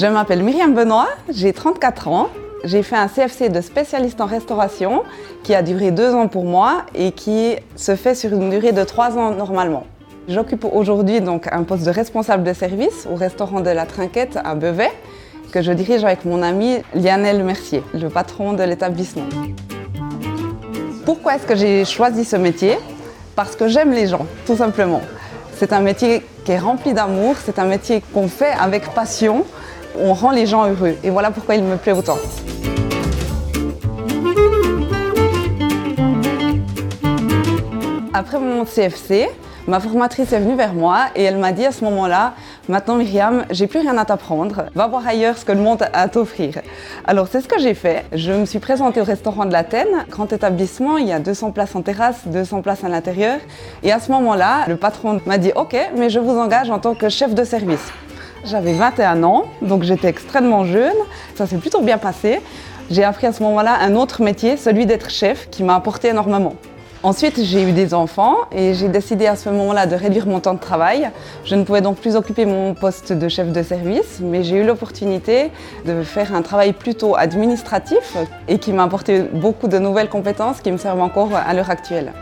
Je m'appelle Myriam Benoît, j'ai 34 ans. J'ai fait un CFC de spécialiste en restauration qui a duré deux ans pour moi et qui se fait sur une durée de trois ans normalement. J'occupe aujourd'hui donc un poste de responsable de service au restaurant de la Trinquette à Beauvais que je dirige avec mon ami Lionel Mercier, le patron de l'établissement. Pourquoi est-ce que j'ai choisi ce métier? Parce que j'aime les gens, tout simplement. C'est un métier qui est rempli d'amour, c'est un métier qu'on fait avec passion, on rend les gens heureux. Et voilà pourquoi il me plaît autant. Après mon CFC, Ma formatrice est venue vers moi et elle m'a dit à ce moment-là, maintenant Myriam, j'ai plus rien à t'apprendre, va voir ailleurs ce que le monde a à t'offrir. Alors c'est ce que j'ai fait. Je me suis présentée au restaurant de l'Athènes, grand établissement, il y a 200 places en terrasse, 200 places à l'intérieur. Et à ce moment-là, le patron m'a dit, ok, mais je vous engage en tant que chef de service. J'avais 21 ans, donc j'étais extrêmement jeune, ça s'est plutôt bien passé. J'ai appris à ce moment-là un autre métier, celui d'être chef, qui m'a apporté énormément. Ensuite, j'ai eu des enfants et j'ai décidé à ce moment-là de réduire mon temps de travail. Je ne pouvais donc plus occuper mon poste de chef de service, mais j'ai eu l'opportunité de faire un travail plutôt administratif et qui m'a apporté beaucoup de nouvelles compétences qui me servent encore à l'heure actuelle.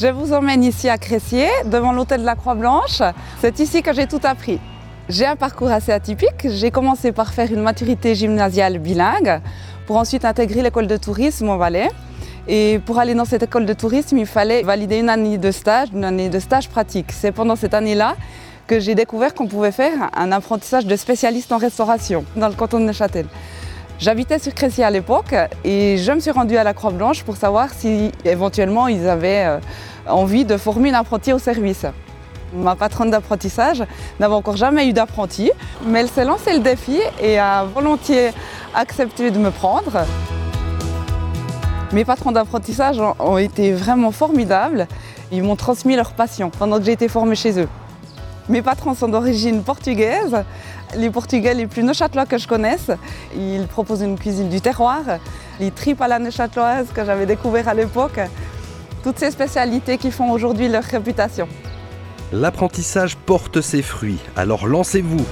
Je vous emmène ici à Cressier, devant l'hôtel de la Croix-Blanche. C'est ici que j'ai tout appris. J'ai un parcours assez atypique. J'ai commencé par faire une maturité gymnasiale bilingue pour ensuite intégrer l'école de tourisme au Valais. Et pour aller dans cette école de tourisme, il fallait valider une année de stage, une année de stage pratique. C'est pendant cette année-là que j'ai découvert qu'on pouvait faire un apprentissage de spécialiste en restauration dans le canton de Neuchâtel. J'habitais sur Crécy à l'époque et je me suis rendue à la Croix-Blanche pour savoir si éventuellement ils avaient euh, envie de former une apprentie au service. Ma patronne d'apprentissage n'avait encore jamais eu d'apprenti, mais elle s'est lancée le défi et a volontiers accepté de me prendre. Mes patrons d'apprentissage ont été vraiment formidables. Ils m'ont transmis leur passion pendant que j'ai été formée chez eux. Mes patrons sont d'origine portugaise, les Portugais les plus neuchâtelois que je connaisse. Ils proposent une cuisine du terroir, les tripes à la neuchâteloise que j'avais découvert à l'époque. Toutes ces spécialités qui font aujourd'hui leur réputation. L'apprentissage porte ses fruits, alors lancez-vous